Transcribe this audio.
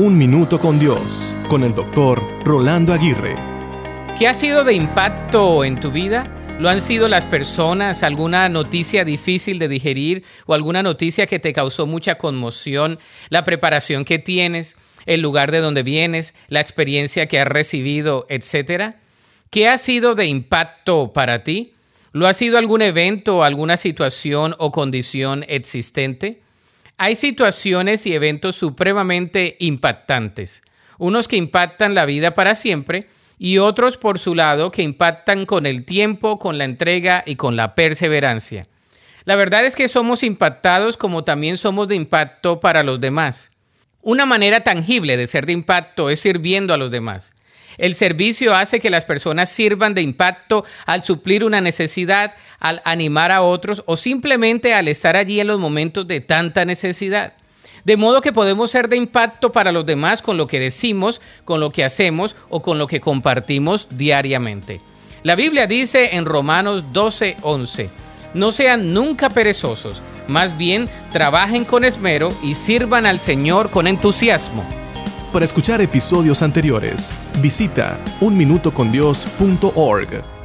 Un Minuto con Dios, con el doctor Rolando Aguirre. ¿Qué ha sido de impacto en tu vida? ¿Lo han sido las personas, alguna noticia difícil de digerir o alguna noticia que te causó mucha conmoción, la preparación que tienes, el lugar de donde vienes, la experiencia que has recibido, etcétera? ¿Qué ha sido de impacto para ti? ¿Lo ha sido algún evento, alguna situación o condición existente? Hay situaciones y eventos supremamente impactantes, unos que impactan la vida para siempre y otros por su lado que impactan con el tiempo, con la entrega y con la perseverancia. La verdad es que somos impactados como también somos de impacto para los demás. Una manera tangible de ser de impacto es sirviendo a los demás. El servicio hace que las personas sirvan de impacto al suplir una necesidad, al animar a otros o simplemente al estar allí en los momentos de tanta necesidad. De modo que podemos ser de impacto para los demás con lo que decimos, con lo que hacemos o con lo que compartimos diariamente. La Biblia dice en Romanos 12:11, no sean nunca perezosos, más bien trabajen con esmero y sirvan al Señor con entusiasmo. Para escuchar episodios anteriores, visita unminutocondios.org.